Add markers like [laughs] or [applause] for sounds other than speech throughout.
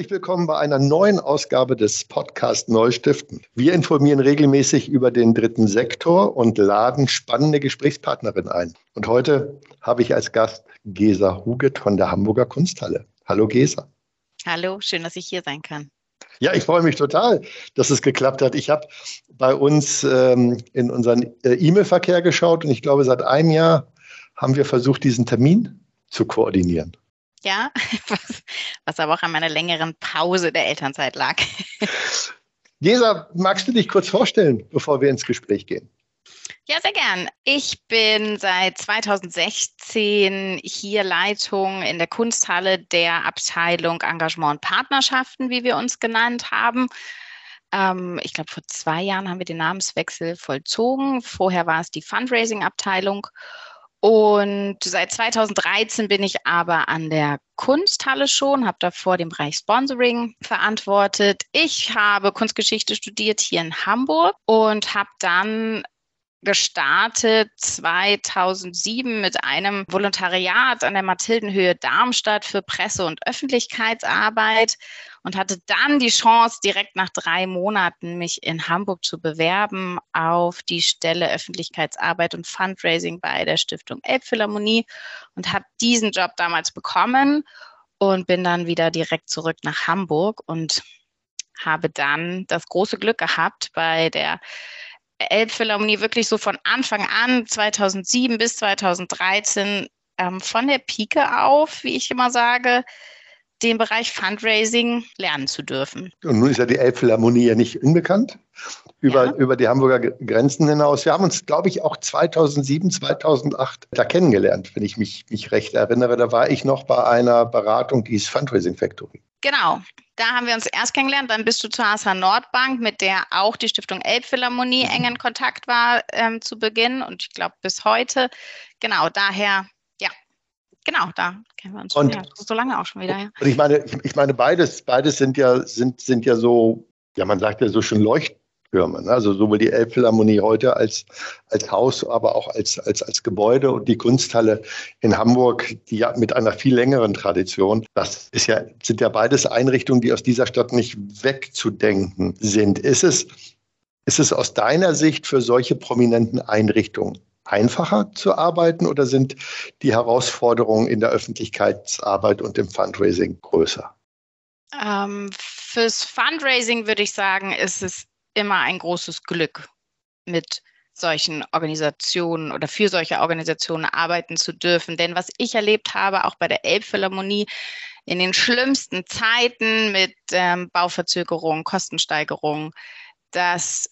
Herzlich willkommen bei einer neuen Ausgabe des Podcast Neustiften. Wir informieren regelmäßig über den dritten Sektor und laden spannende Gesprächspartnerinnen ein. Und heute habe ich als Gast Gesa Huget von der Hamburger Kunsthalle. Hallo Gesa. Hallo, schön, dass ich hier sein kann. Ja, ich freue mich total, dass es geklappt hat. Ich habe bei uns ähm, in unseren äh, E-Mail-Verkehr geschaut und ich glaube, seit einem Jahr haben wir versucht, diesen Termin zu koordinieren ja, [laughs] was, was aber auch an meiner längeren Pause der Elternzeit lag. [laughs] Gesa, magst du dich kurz vorstellen, bevor wir ins Gespräch gehen? Ja, sehr gern. Ich bin seit 2016 hier Leitung in der Kunsthalle der Abteilung Engagement und Partnerschaften, wie wir uns genannt haben. Ähm, ich glaube, vor zwei Jahren haben wir den Namenswechsel vollzogen. Vorher war es die Fundraising-Abteilung. Und seit 2013 bin ich aber an der Kunsthalle schon, habe davor den Bereich Sponsoring verantwortet. Ich habe Kunstgeschichte studiert hier in Hamburg und habe dann gestartet 2007 mit einem Volontariat an der Mathildenhöhe Darmstadt für Presse- und Öffentlichkeitsarbeit und hatte dann die Chance, direkt nach drei Monaten mich in Hamburg zu bewerben auf die Stelle Öffentlichkeitsarbeit und Fundraising bei der Stiftung Elbphilharmonie und habe diesen Job damals bekommen und bin dann wieder direkt zurück nach Hamburg und habe dann das große Glück gehabt, bei der Elbphilharmonie wirklich so von Anfang an, 2007 bis 2013, ähm, von der Pike auf, wie ich immer sage, den Bereich Fundraising lernen zu dürfen. Und nun ist ja die Elbphilharmonie ja nicht unbekannt über, ja. über die Hamburger Grenzen hinaus. Wir haben uns, glaube ich, auch 2007, 2008 da kennengelernt, wenn ich mich, mich recht erinnere. Da war ich noch bei einer Beratung, die ist Fundraising Factory. Genau, da haben wir uns erst kennengelernt. Dann bist du zur HSH Nordbank, mit der auch die Stiftung Elbphilharmonie mhm. eng in Kontakt war ähm, zu Beginn und ich glaube bis heute. Genau, daher genau, da kennen wir uns und, schon. Ja, so lange auch schon wieder. Ja. Und ich meine, ich, ich, meine, beides, beides sind ja, sind, sind ja so, ja, man sagt ja so schon Leuchttürme. Ne? Also sowohl die Elbphilharmonie heute als, als Haus, aber auch als, als, als Gebäude und die Kunsthalle in Hamburg, die ja mit einer viel längeren Tradition. Das ist ja, sind ja beides Einrichtungen, die aus dieser Stadt nicht wegzudenken sind. Ist es, ist es aus deiner Sicht für solche prominenten Einrichtungen einfacher zu arbeiten oder sind die Herausforderungen in der Öffentlichkeitsarbeit und im Fundraising größer? Ähm, fürs Fundraising würde ich sagen, ist es immer ein großes Glück, mit solchen Organisationen oder für solche Organisationen arbeiten zu dürfen. Denn was ich erlebt habe, auch bei der Elbphilharmonie, in den schlimmsten Zeiten mit ähm, Bauverzögerungen, Kostensteigerungen, dass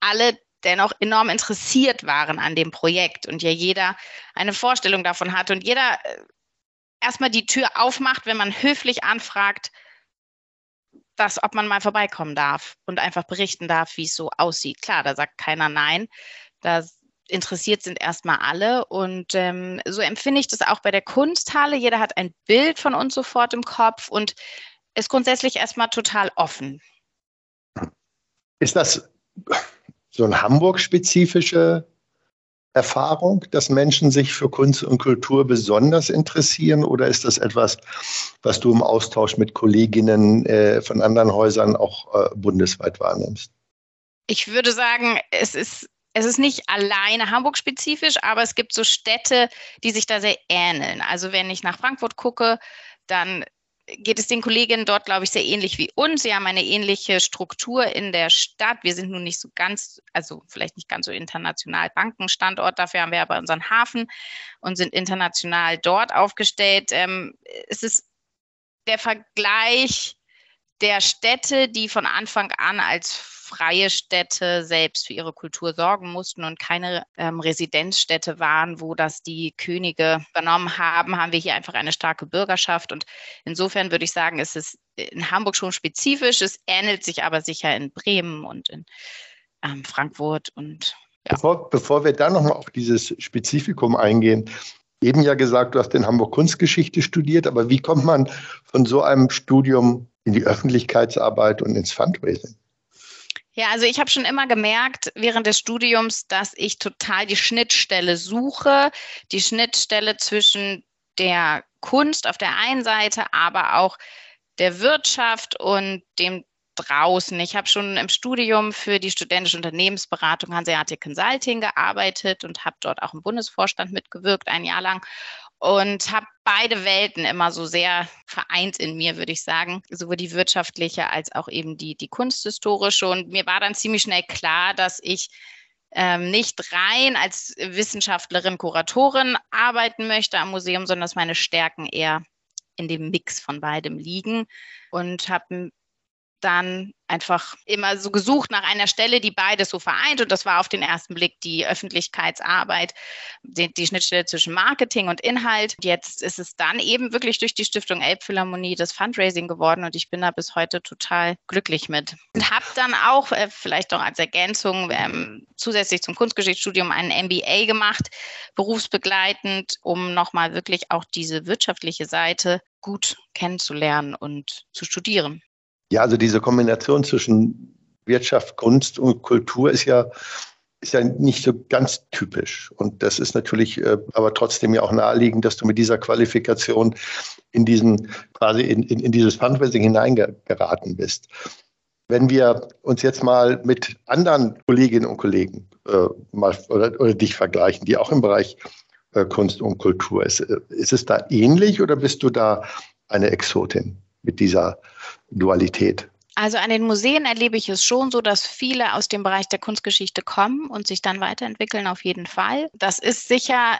alle dennoch enorm interessiert waren an dem Projekt und ja jeder eine Vorstellung davon hatte und jeder äh, erstmal die Tür aufmacht, wenn man höflich anfragt, dass, ob man mal vorbeikommen darf und einfach berichten darf, wie es so aussieht. Klar, da sagt keiner nein. Da interessiert sind erstmal alle. Und ähm, so empfinde ich das auch bei der Kunsthalle. Jeder hat ein Bild von uns sofort im Kopf und ist grundsätzlich erstmal total offen. Ist das so eine Hamburg-spezifische Erfahrung, dass Menschen sich für Kunst und Kultur besonders interessieren? Oder ist das etwas, was du im Austausch mit Kolleginnen äh, von anderen Häusern auch äh, bundesweit wahrnimmst? Ich würde sagen, es ist, es ist nicht alleine Hamburg-spezifisch, aber es gibt so Städte, die sich da sehr ähneln. Also wenn ich nach Frankfurt gucke, dann geht es den Kolleginnen dort, glaube ich, sehr ähnlich wie uns. Sie haben eine ähnliche Struktur in der Stadt. Wir sind nun nicht so ganz, also vielleicht nicht ganz so international Bankenstandort, dafür haben wir aber unseren Hafen und sind international dort aufgestellt. Ähm, es ist der Vergleich der Städte, die von Anfang an als freie Städte selbst für ihre Kultur sorgen mussten und keine ähm, Residenzstädte waren, wo das die Könige übernommen haben, haben wir hier einfach eine starke Bürgerschaft. Und insofern würde ich sagen, ist es in Hamburg schon spezifisch. Es ähnelt sich aber sicher in Bremen und in ähm, Frankfurt und ja. Bevor, bevor wir da nochmal auf dieses Spezifikum eingehen, eben ja gesagt, du hast in Hamburg Kunstgeschichte studiert, aber wie kommt man von so einem Studium in die Öffentlichkeitsarbeit und ins Fundraising? Ja, also ich habe schon immer gemerkt während des Studiums, dass ich total die Schnittstelle suche, die Schnittstelle zwischen der Kunst auf der einen Seite, aber auch der Wirtschaft und dem draußen. Ich habe schon im Studium für die studentische Unternehmensberatung Hanseatic Consulting gearbeitet und habe dort auch im Bundesvorstand mitgewirkt, ein Jahr lang. Und habe beide Welten immer so sehr vereint in mir, würde ich sagen. Sowohl die wirtschaftliche als auch eben die, die kunsthistorische. Und mir war dann ziemlich schnell klar, dass ich ähm, nicht rein als Wissenschaftlerin, Kuratorin arbeiten möchte am Museum, sondern dass meine Stärken eher in dem Mix von beidem liegen und habe dann einfach immer so gesucht nach einer Stelle, die beides so vereint. Und das war auf den ersten Blick die Öffentlichkeitsarbeit, die, die, Schnittstelle zwischen Marketing und Inhalt. Jetzt ist es dann eben wirklich durch die Stiftung Elbphilharmonie das Fundraising geworden und ich bin da bis heute total glücklich mit. Und habe dann auch, äh, vielleicht noch als Ergänzung, ähm, zusätzlich zum Kunstgeschichtsstudium einen MBA gemacht, berufsbegleitend, um nochmal wirklich auch diese wirtschaftliche Seite gut kennenzulernen und zu studieren. Ja, also diese Kombination zwischen Wirtschaft, Kunst und Kultur ist ja, ist ja nicht so ganz typisch. Und das ist natürlich äh, aber trotzdem ja auch naheliegend, dass du mit dieser Qualifikation in diesen, quasi in, in, in dieses Fundraising hineingeraten bist. Wenn wir uns jetzt mal mit anderen Kolleginnen und Kollegen äh, mal oder, oder dich vergleichen, die auch im Bereich äh, Kunst und Kultur ist, äh, ist es da ähnlich oder bist du da eine Exotin mit dieser Dualität? Also an den Museen erlebe ich es schon so, dass viele aus dem Bereich der Kunstgeschichte kommen und sich dann weiterentwickeln, auf jeden Fall. Das ist sicher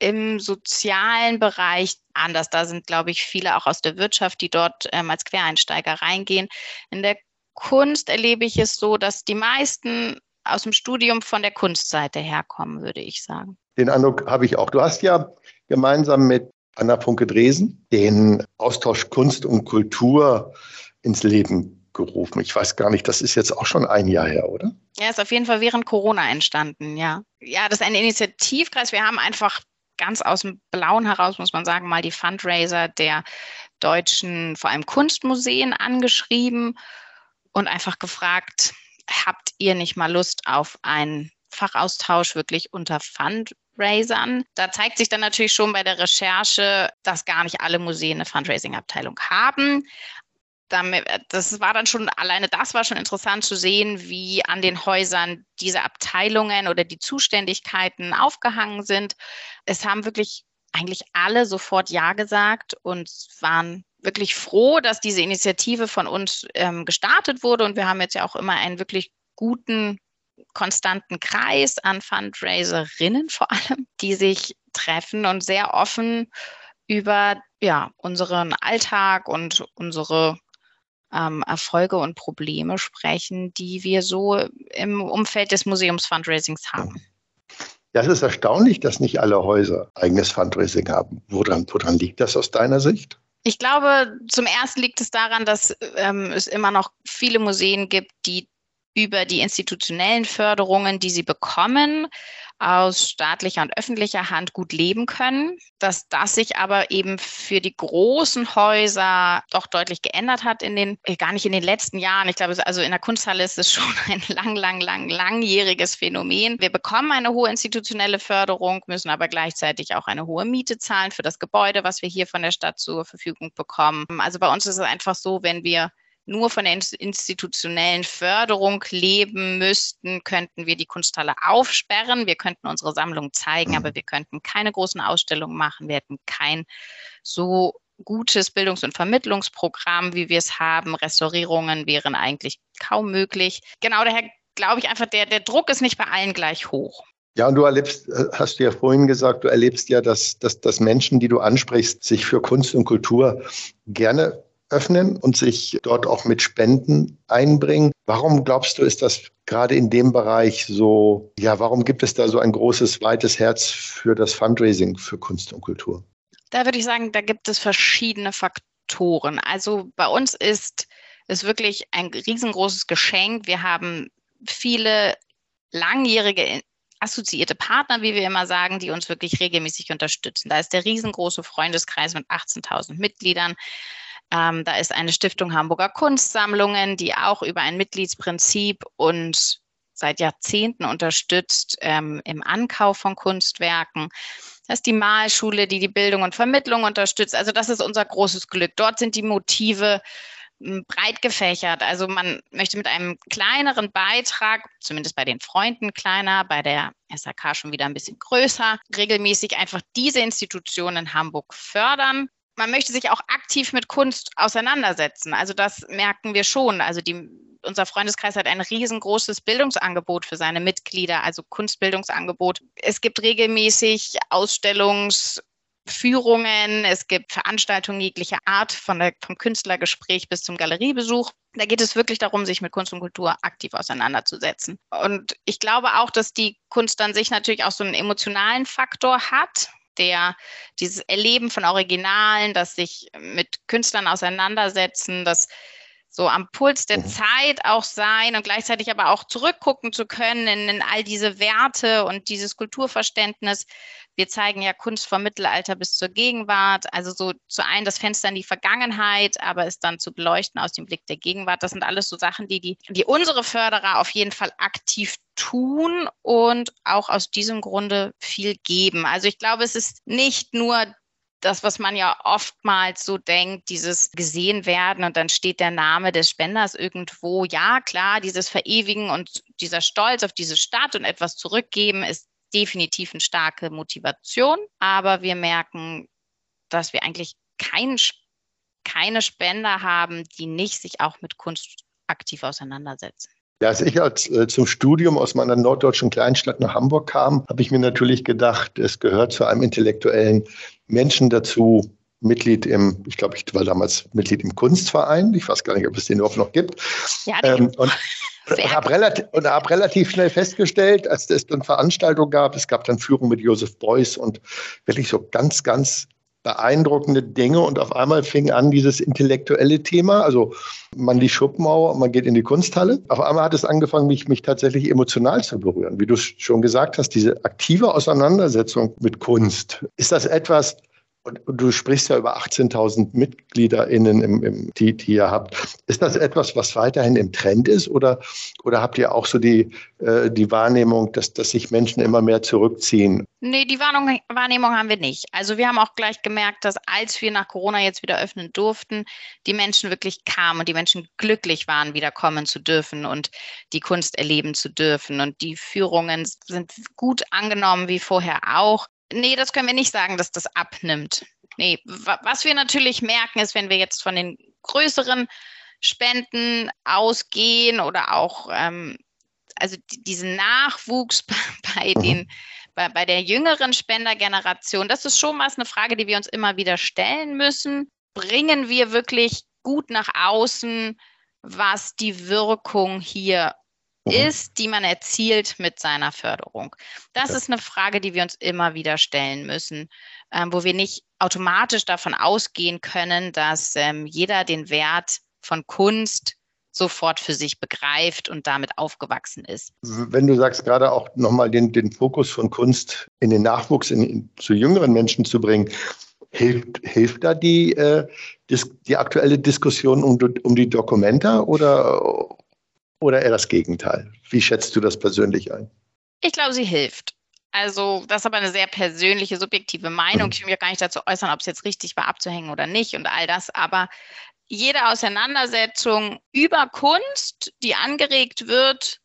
im sozialen Bereich anders. Da sind, glaube ich, viele auch aus der Wirtschaft, die dort ähm, als Quereinsteiger reingehen. In der Kunst erlebe ich es so, dass die meisten aus dem Studium von der Kunstseite herkommen, würde ich sagen. Den Eindruck habe ich auch. Du hast ja gemeinsam mit Anna Funke-Dresen den Austausch Kunst und Kultur ins Leben gerufen. Ich weiß gar nicht, das ist jetzt auch schon ein Jahr her, oder? Ja, ist auf jeden Fall während Corona entstanden, ja. Ja, das ist ein Initiativkreis. Wir haben einfach ganz aus dem Blauen heraus, muss man sagen, mal die Fundraiser der deutschen, vor allem Kunstmuseen angeschrieben und einfach gefragt, habt ihr nicht mal Lust auf einen Fachaustausch wirklich unter Fundraisern. Da zeigt sich dann natürlich schon bei der Recherche, dass gar nicht alle Museen eine Fundraising-Abteilung haben damit, das war dann schon, alleine das war schon interessant zu sehen, wie an den Häusern diese Abteilungen oder die Zuständigkeiten aufgehangen sind. Es haben wirklich eigentlich alle sofort Ja gesagt und waren wirklich froh, dass diese Initiative von uns ähm, gestartet wurde. Und wir haben jetzt ja auch immer einen wirklich guten, konstanten Kreis an Fundraiserinnen vor allem, die sich treffen und sehr offen über ja, unseren Alltag und unsere ähm, Erfolge und Probleme sprechen, die wir so im Umfeld des Museums-Fundraisings haben. Ja, es ist erstaunlich, dass nicht alle Häuser eigenes Fundraising haben. Woran, woran liegt das aus deiner Sicht? Ich glaube, zum ersten liegt es daran, dass ähm, es immer noch viele Museen gibt, die über die institutionellen Förderungen, die sie bekommen, aus staatlicher und öffentlicher Hand gut leben können, dass das sich aber eben für die großen Häuser doch deutlich geändert hat in den, äh, gar nicht in den letzten Jahren. Ich glaube, also in der Kunsthalle ist es [laughs] schon ein lang, lang, lang, langjähriges Phänomen. Wir bekommen eine hohe institutionelle Förderung, müssen aber gleichzeitig auch eine hohe Miete zahlen für das Gebäude, was wir hier von der Stadt zur Verfügung bekommen. Also bei uns ist es einfach so, wenn wir nur von der institutionellen Förderung leben müssten, könnten wir die Kunsthalle aufsperren. Wir könnten unsere Sammlung zeigen, aber wir könnten keine großen Ausstellungen machen. Wir hätten kein so gutes Bildungs- und Vermittlungsprogramm, wie wir es haben. Restaurierungen wären eigentlich kaum möglich. Genau daher glaube ich einfach, der, der Druck ist nicht bei allen gleich hoch. Ja, und du erlebst, äh, hast du ja vorhin gesagt, du erlebst ja, dass, dass, dass Menschen, die du ansprichst, sich für Kunst und Kultur gerne öffnen und sich dort auch mit Spenden einbringen. Warum glaubst du, ist das gerade in dem Bereich so, ja, warum gibt es da so ein großes, weites Herz für das Fundraising für Kunst und Kultur? Da würde ich sagen, da gibt es verschiedene Faktoren. Also bei uns ist es wirklich ein riesengroßes Geschenk. Wir haben viele langjährige assoziierte Partner, wie wir immer sagen, die uns wirklich regelmäßig unterstützen. Da ist der riesengroße Freundeskreis mit 18.000 Mitgliedern. Ähm, da ist eine Stiftung Hamburger Kunstsammlungen, die auch über ein Mitgliedsprinzip und seit Jahrzehnten unterstützt ähm, im Ankauf von Kunstwerken. Das ist die Malschule, die die Bildung und Vermittlung unterstützt. Also das ist unser großes Glück. Dort sind die Motive hm, breit gefächert. Also man möchte mit einem kleineren Beitrag, zumindest bei den Freunden kleiner, bei der SAK schon wieder ein bisschen größer, regelmäßig einfach diese Institutionen in Hamburg fördern. Man möchte sich auch aktiv mit Kunst auseinandersetzen. Also das merken wir schon. Also die, unser Freundeskreis hat ein riesengroßes Bildungsangebot für seine Mitglieder, also Kunstbildungsangebot. Es gibt regelmäßig Ausstellungs- Führungen, es gibt Veranstaltungen jeglicher Art, von der, vom Künstlergespräch bis zum Galeriebesuch. Da geht es wirklich darum, sich mit Kunst und Kultur aktiv auseinanderzusetzen. Und ich glaube auch, dass die Kunst an sich natürlich auch so einen emotionalen Faktor hat, der dieses Erleben von Originalen, das sich mit Künstlern auseinandersetzen, das so am Puls der mhm. Zeit auch sein und gleichzeitig aber auch zurückgucken zu können in, in, all diese Werte und dieses Kulturverständnis. Wir zeigen ja Kunst vom Mittelalter bis zur Gegenwart, also so zu einem das Fenster in die Vergangenheit, aber es dann zu beleuchten aus dem Blick der Gegenwart. Das sind alles so Sachen, die, die, die unsere Förderer auf jeden Fall aktiv tun und auch aus diesem Grunde viel geben. Also ich glaube, es ist nicht nur das, was man ja oftmals so denkt, dieses gesehen werden und dann steht der Name des Spenders irgendwo. Ja, klar, dieses Verewigen und dieser Stolz auf diese Stadt und etwas zurückgeben ist definitiv eine starke Motivation. Aber wir merken, dass wir eigentlich kein, keine Spender haben, die nicht sich auch mit Kunst aktiv auseinandersetzen. Ja, als ich als, äh, zum Studium aus meiner norddeutschen Kleinstadt nach Hamburg kam, habe ich mir natürlich gedacht, es gehört zu einem intellektuellen Menschen dazu, Mitglied im, ich glaube, ich war damals Mitglied im Kunstverein. Ich weiß gar nicht, ob es den überhaupt noch gibt. Ja, ähm, und, [laughs] und habe relativ, hab relativ schnell festgestellt, als es dann Veranstaltungen gab, es gab dann Führung mit Josef Beuys und wirklich so ganz, ganz beeindruckende Dinge und auf einmal fing an dieses intellektuelle Thema, also man die Schuppenmauer und man geht in die Kunsthalle. Auf einmal hat es angefangen, mich, mich tatsächlich emotional zu berühren. Wie du schon gesagt hast, diese aktive Auseinandersetzung mit Kunst. Ist das etwas, und, du sprichst ja über 18.000 MitgliederInnen, im, im, die, die ihr habt. Ist das etwas, was weiterhin im Trend ist? Oder, oder habt ihr auch so die, äh, die Wahrnehmung, dass, dass sich Menschen immer mehr zurückziehen? Nee, die Warnung, Wahrnehmung haben wir nicht. Also wir haben auch gleich gemerkt, dass als wir nach Corona jetzt wieder öffnen durften, die Menschen wirklich kamen und die Menschen glücklich waren, wieder kommen zu dürfen und die Kunst erleben zu dürfen. Und die Führungen sind gut angenommen wie vorher auch. Nee, das können wir nicht sagen, dass das abnimmt. Nee, was wir natürlich merken, ist, wenn wir jetzt von den größeren Spenden ausgehen oder auch ähm, also diesen Nachwuchs [laughs] bei mhm. den bei, bei der jüngeren Spendergeneration, das ist schon was eine Frage, die wir uns immer wieder stellen müssen. Bringen wir wirklich gut nach außen, was die Wirkung hier. Ist, die man erzielt mit seiner Förderung? Das okay. ist eine Frage, die wir uns immer wieder stellen müssen, ähm, wo wir nicht automatisch davon ausgehen können, dass ähm, jeder den Wert von Kunst sofort für sich begreift und damit aufgewachsen ist. Wenn du sagst, gerade auch nochmal den, den Fokus von Kunst in den Nachwuchs, in, in, zu jüngeren Menschen zu bringen, hilft, hilft da die, äh, die aktuelle Diskussion um, um die Dokumenta oder, oder eher das Gegenteil? Wie schätzt du das persönlich ein? Ich glaube, sie hilft. Also, das ist aber eine sehr persönliche, subjektive Meinung. Mhm. Ich will mich auch gar nicht dazu äußern, ob es jetzt richtig war, abzuhängen oder nicht und all das. Aber jede Auseinandersetzung über Kunst, die angeregt wird,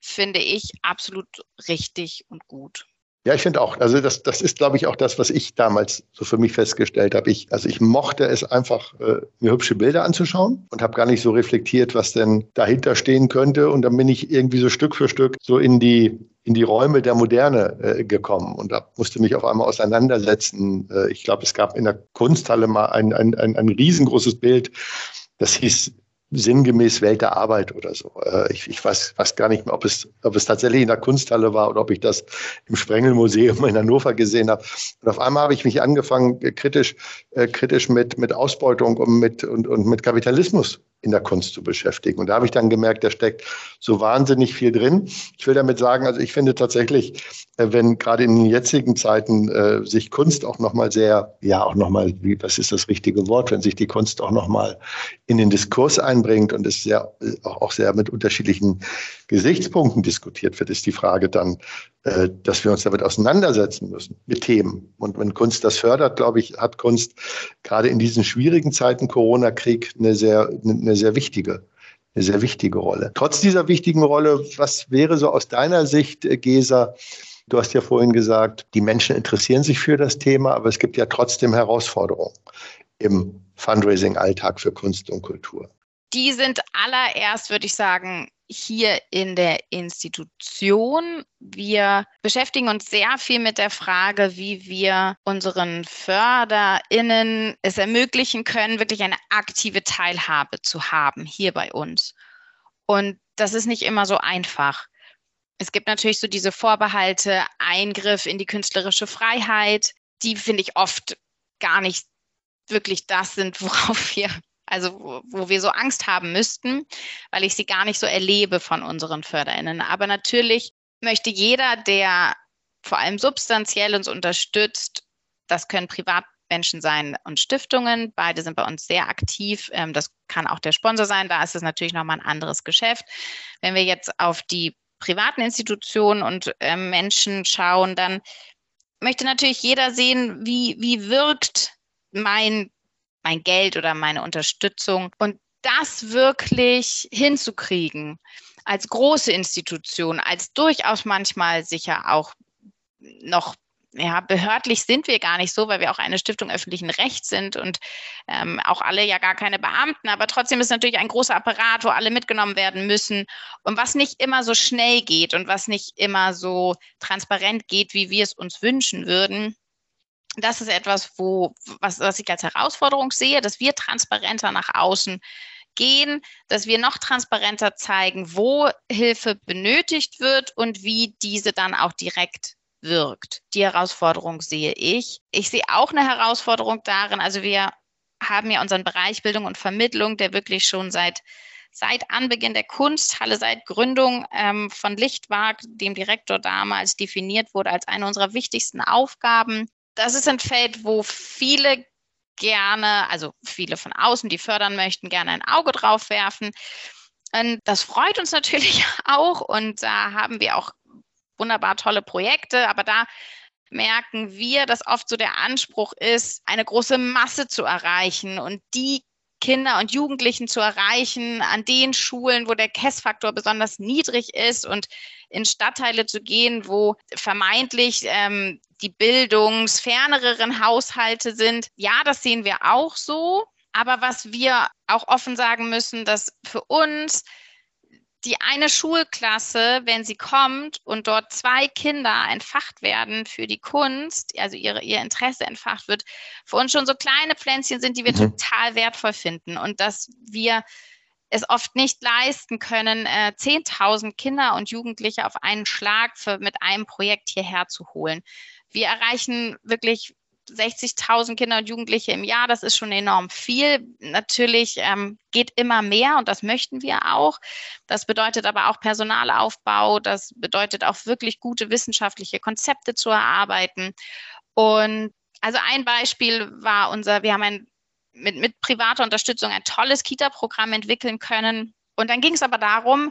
finde ich absolut richtig und gut. Ja, ich finde auch. Also das, das ist, glaube ich, auch das, was ich damals so für mich festgestellt habe. Ich, also ich mochte es einfach, äh, mir hübsche Bilder anzuschauen und habe gar nicht so reflektiert, was denn dahinter stehen könnte. Und dann bin ich irgendwie so Stück für Stück so in die in die Räume der Moderne äh, gekommen und da musste mich auf einmal auseinandersetzen. Äh, ich glaube, es gab in der Kunsthalle mal ein, ein, ein, ein riesengroßes Bild, das hieß sinngemäß Welt der Arbeit oder so. Äh, ich, ich weiß, weiß gar nicht mehr, ob es, ob es tatsächlich in der Kunsthalle war oder ob ich das im Sprengelmuseum in Hannover gesehen habe. Und auf einmal habe ich mich angefangen, kritisch, äh, kritisch mit, mit Ausbeutung und mit, und, und mit Kapitalismus in der Kunst zu beschäftigen. Und da habe ich dann gemerkt, da steckt so wahnsinnig viel drin. Ich will damit sagen, also ich finde tatsächlich, äh, wenn gerade in den jetzigen Zeiten äh, sich Kunst auch nochmal sehr, ja auch nochmal, wie, was ist das richtige Wort, wenn sich die Kunst auch nochmal in den Diskurs einbringt und es sehr, äh, auch sehr mit unterschiedlichen Gesichtspunkten diskutiert wird, ist die Frage dann, äh, dass wir uns damit auseinandersetzen müssen, mit Themen. Und wenn Kunst das fördert, glaube ich, hat Kunst gerade in diesen schwierigen Zeiten Corona-Krieg eine sehr, eine sehr wichtige eine sehr wichtige Rolle. Trotz dieser wichtigen Rolle, was wäre so aus deiner Sicht, äh, Gesa, Du hast ja vorhin gesagt, die Menschen interessieren sich für das Thema, aber es gibt ja trotzdem Herausforderungen im Fundraising-Alltag für Kunst und Kultur. Die sind allererst, würde ich sagen, hier in der Institution. Wir beschäftigen uns sehr viel mit der Frage, wie wir unseren FörderInnen es ermöglichen können, wirklich eine aktive Teilhabe zu haben hier bei uns. Und das ist nicht immer so einfach. Es gibt natürlich so diese Vorbehalte, Eingriff in die künstlerische Freiheit, die finde ich oft gar nicht wirklich das sind, [laughs] worauf wir also wo, wir so Angst haben müssten, weil ich sie gar nicht so erlebe von unseren Förderinnen. Aber natürlich möchte jeder, der vor allem substanziell uns unterstützt, das können Privatmenschen sein und Stiftungen. Beide sind bei uns sehr aktiv. Ähm, das kann auch der Sponsor sein. Da ist es natürlich nochmal ein anderes Geschäft. Wenn wir jetzt auf die privaten Institutionen und ähm, Menschen schauen, dann möchte natürlich jeder sehen, wie, wie wirkt mein mein Geld oder meine Unterstützung. Und das wirklich hinzukriegen als große Institution, als durchaus manchmal sicher auch noch ja, behördlich sind wir gar nicht so, weil wir auch eine Stiftung öffentlichen Rechts sind und ähm, auch alle ja gar keine Beamten. Aber trotzdem ist natürlich ein großer Apparat, wo alle mitgenommen werden müssen und was nicht immer so schnell geht und was nicht immer so transparent geht, wie wir es uns wünschen würden das ist etwas, wo, was, was ich als Herausforderung sehe, dass wir transparenter nach außen gehen, dass wir noch transparenter zeigen, wo Hilfe benötigt wird und wie diese dann auch direkt wirkt. Die Herausforderung sehe ich. Ich sehe auch eine Herausforderung darin, also wir haben ja unseren Bereich Bildung und Vermittlung, der wirklich schon seit seit Anbeginn der Kunsthalle, seit Gründung ähm, von Lichtwag, dem Direktor damals, definiert wurde als eine unserer wichtigsten Aufgaben, das ist ein Feld, wo viele gerne, also viele von außen, die fördern möchten, gerne ein Auge drauf werfen. Und das freut uns natürlich [laughs] auch und da haben wir auch wunderbar tolle Projekte, aber da merken wir, dass oft so der Anspruch ist, eine große Masse zu erreichen und die Kinder und Jugendlichen zu erreichen an den Schulen, wo der Kessfaktor besonders niedrig ist und in Stadtteile zu gehen, wo vermeintlich ähm, die bildungsferneren Haushalte sind. Ja, das sehen wir auch so. Aber was wir auch offen sagen müssen, dass für uns die eine Schulklasse, wenn sie kommt und dort zwei Kinder entfacht werden für die Kunst, also ihre, ihr Interesse entfacht wird, für uns schon so kleine Pflänzchen sind, die wir mhm. total wertvoll finden und dass wir es oft nicht leisten können, äh, 10.000 Kinder und Jugendliche auf einen Schlag für, mit einem Projekt hierher zu holen. Wir erreichen wirklich 60.000 Kinder und Jugendliche im Jahr, das ist schon enorm viel. Natürlich ähm, geht immer mehr und das möchten wir auch. Das bedeutet aber auch Personalaufbau, das bedeutet auch wirklich gute wissenschaftliche Konzepte zu erarbeiten. Und also ein Beispiel war unser, wir haben ein, mit, mit privater Unterstützung ein tolles Kita-Programm entwickeln können. Und dann ging es aber darum,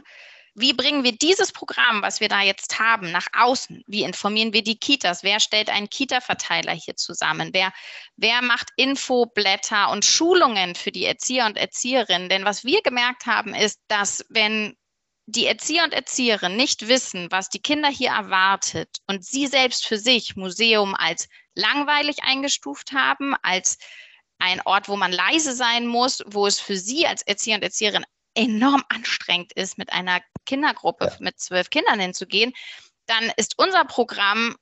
wie bringen wir dieses Programm, was wir da jetzt haben, nach außen? Wie informieren wir die Kitas? Wer stellt einen Kita-Verteiler hier zusammen? Wer, wer macht Infoblätter und Schulungen für die Erzieher und Erzieherinnen? Denn was wir gemerkt haben, ist, dass wenn die Erzieher und Erzieherinnen nicht wissen, was die Kinder hier erwartet und sie selbst für sich Museum als langweilig eingestuft haben, als ein Ort, wo man leise sein muss, wo es für sie als Erzieher und Erzieherin enorm anstrengend ist, mit einer Kindergruppe ja. mit zwölf Kindern hinzugehen, dann ist unser Programm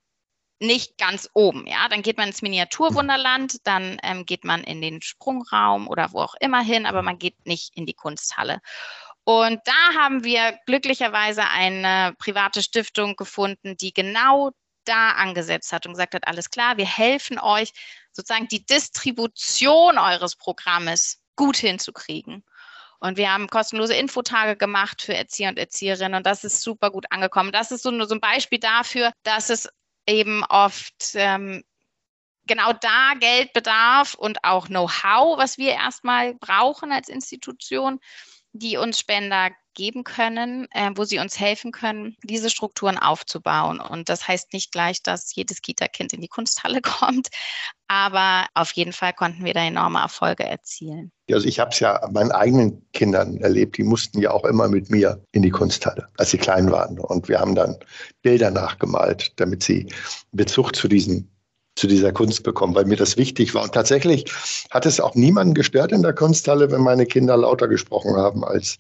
nicht ganz oben. Ja, dann geht man ins Miniaturwunderland, dann ähm, geht man in den Sprungraum oder wo auch immer hin, aber man geht nicht in die Kunsthalle. Und da haben wir glücklicherweise eine private Stiftung gefunden, die genau da angesetzt hat und gesagt hat, alles klar, wir helfen euch, sozusagen die Distribution eures Programmes gut hinzukriegen. Und wir haben kostenlose Infotage gemacht für Erzieher und Erzieherinnen und das ist super gut angekommen. Das ist so, so ein Beispiel dafür, dass es eben oft ähm, genau da Geld bedarf und auch Know-how, was wir erstmal brauchen als Institution, die uns Spender geben können, äh, wo sie uns helfen können, diese Strukturen aufzubauen. Und das heißt nicht gleich, dass jedes Kita-Kind in die Kunsthalle [laughs] kommt, aber auf jeden Fall konnten wir da enorme Erfolge erzielen. Also ich habe es ja meinen eigenen Kindern erlebt, die mussten ja auch immer mit mir in die Kunsthalle, als sie klein waren. Und wir haben dann Bilder nachgemalt, damit sie Bezug zu diesen zu dieser Kunst bekommen, weil mir das wichtig war. Und tatsächlich hat es auch niemanden gestört in der Kunsthalle, wenn meine Kinder lauter gesprochen haben als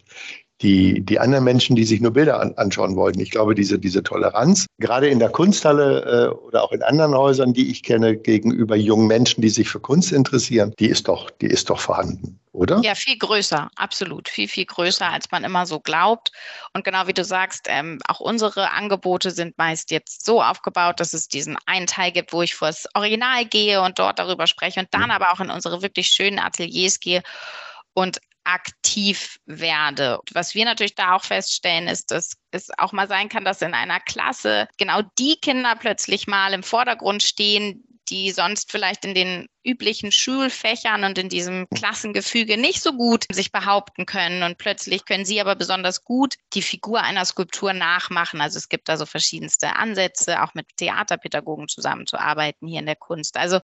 die, die anderen Menschen, die sich nur Bilder an, anschauen wollten. Ich glaube, diese, diese Toleranz, gerade in der Kunsthalle äh, oder auch in anderen Häusern, die ich kenne, gegenüber jungen Menschen, die sich für Kunst interessieren, die ist doch, die ist doch vorhanden, oder? Ja, viel größer, absolut. Viel, viel größer, als man immer so glaubt. Und genau wie du sagst, ähm, auch unsere Angebote sind meist jetzt so aufgebaut, dass es diesen einen Teil gibt, wo ich vor das Original gehe und dort darüber spreche und dann mhm. aber auch in unsere wirklich schönen Ateliers gehe und aktiv werde. Was wir natürlich da auch feststellen, ist, dass es auch mal sein kann, dass in einer Klasse genau die Kinder plötzlich mal im Vordergrund stehen, die sonst vielleicht in den üblichen Schulfächern und in diesem Klassengefüge nicht so gut sich behaupten können. Und plötzlich können sie aber besonders gut die Figur einer Skulptur nachmachen. Also es gibt da so verschiedenste Ansätze, auch mit Theaterpädagogen zusammenzuarbeiten hier in der Kunst. Also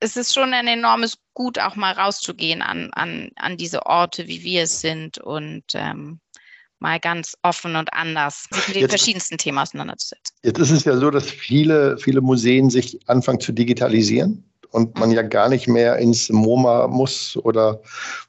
es ist schon ein enormes Gut, auch mal rauszugehen an, an, an diese Orte, wie wir es sind und ähm, mal ganz offen und anders sich mit den jetzt, verschiedensten Themen auseinanderzusetzen. Jetzt ist es ja so, dass viele, viele Museen sich anfangen zu digitalisieren und man ja gar nicht mehr ins MoMA muss oder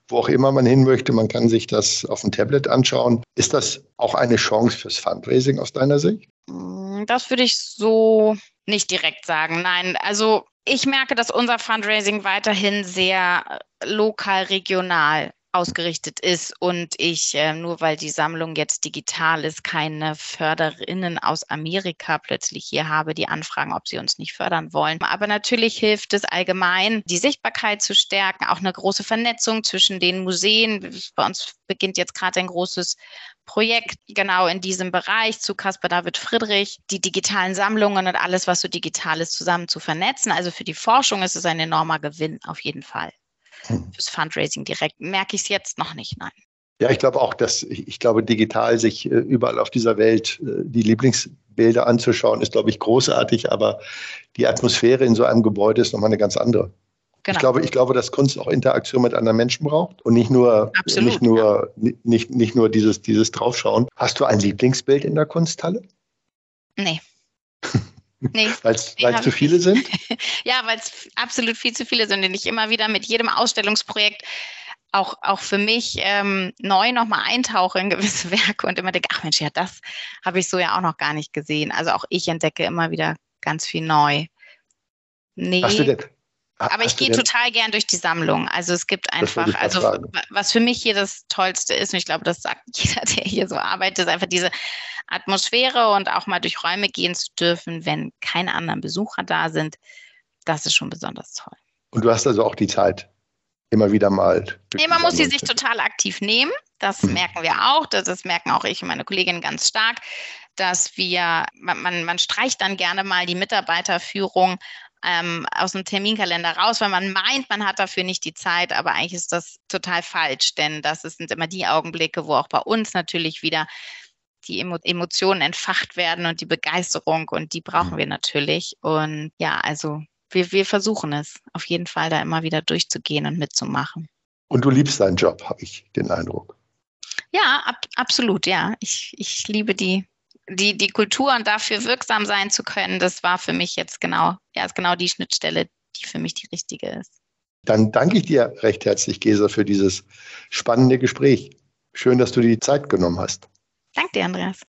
wo auch immer man hin möchte. Man kann sich das auf dem Tablet anschauen. Ist das auch eine Chance fürs Fundraising aus deiner Sicht? Mm, das würde ich so nicht direkt sagen. Nein, also ich merke, dass unser Fundraising weiterhin sehr lokal, regional ausgerichtet ist und ich, äh, nur weil die Sammlung jetzt digital ist, keine Förderinnen aus Amerika plötzlich hier habe, die anfragen, ob sie uns nicht fördern wollen. Aber natürlich hilft es allgemein, die Sichtbarkeit zu stärken, auch eine große Vernetzung zwischen den Museen. Bei uns beginnt jetzt gerade ein großes Projekt genau in diesem Bereich zu Caspar David Friedrich, die digitalen Sammlungen und alles, was so digital ist, zusammen zu vernetzen. Also für die Forschung ist es ein enormer Gewinn auf jeden Fall. Hm. Fürs Fundraising direkt merke ich es jetzt noch nicht, nein. Ja, ich glaube auch, dass ich glaube, digital sich äh, überall auf dieser Welt äh, die Lieblingsbilder anzuschauen, ist, glaube ich, großartig, aber die Atmosphäre in so einem Gebäude ist nochmal eine ganz andere. Genau. Ich, glaube, ich glaube, dass Kunst auch Interaktion mit anderen Menschen braucht und nicht nur, Absolut, nicht nur, ja. nicht, nicht nur dieses, dieses Draufschauen. Hast du ein Lieblingsbild in der Kunsthalle? Nee. [laughs] Nee, [laughs] weil es zu viele sind? [laughs] ja, weil es absolut viel zu viele sind, den ich immer wieder mit jedem Ausstellungsprojekt auch, auch für mich ähm, neu nochmal eintauche in gewisse [laughs] Werke und immer denke, ach Mensch, ja, das habe ich so ja auch noch gar nicht gesehen. Also auch ich entdecke immer wieder ganz viel neu. Nee. Hast du denn, aber ich gehe total gern durch die Sammlung. Also es gibt einfach, also was für mich hier das Tollste ist, und ich glaube, das sagt [laughs] jeder, der hier so arbeitet, ist einfach diese Atmosphäre und auch mal durch Räume gehen zu dürfen, wenn keine anderen Besucher da sind. Das ist schon besonders toll. Und du hast also auch die Zeit, immer wieder mal. Nee, man muss sie sich total aktiv nehmen. Das mhm. merken wir auch. Das, das merken auch ich und meine Kollegin ganz stark, dass wir, man, man, man streicht dann gerne mal die Mitarbeiterführung ähm, aus dem Terminkalender raus, weil man meint, man hat dafür nicht die Zeit, aber eigentlich ist das total falsch, denn das sind immer die Augenblicke, wo auch bei uns natürlich wieder die Emotionen entfacht werden und die Begeisterung und die brauchen mhm. wir natürlich. Und ja, also wir, wir versuchen es auf jeden Fall da immer wieder durchzugehen und mitzumachen. Und du liebst deinen Job, habe ich den Eindruck. Ja, ab, absolut, ja. Ich, ich liebe die, die, die Kultur und dafür wirksam sein zu können, das war für mich jetzt genau, ja, ist genau die Schnittstelle, die für mich die richtige ist. Dann danke ich dir recht herzlich, Gesa, für dieses spannende Gespräch. Schön, dass du die Zeit genommen hast. Danke dir, Andreas.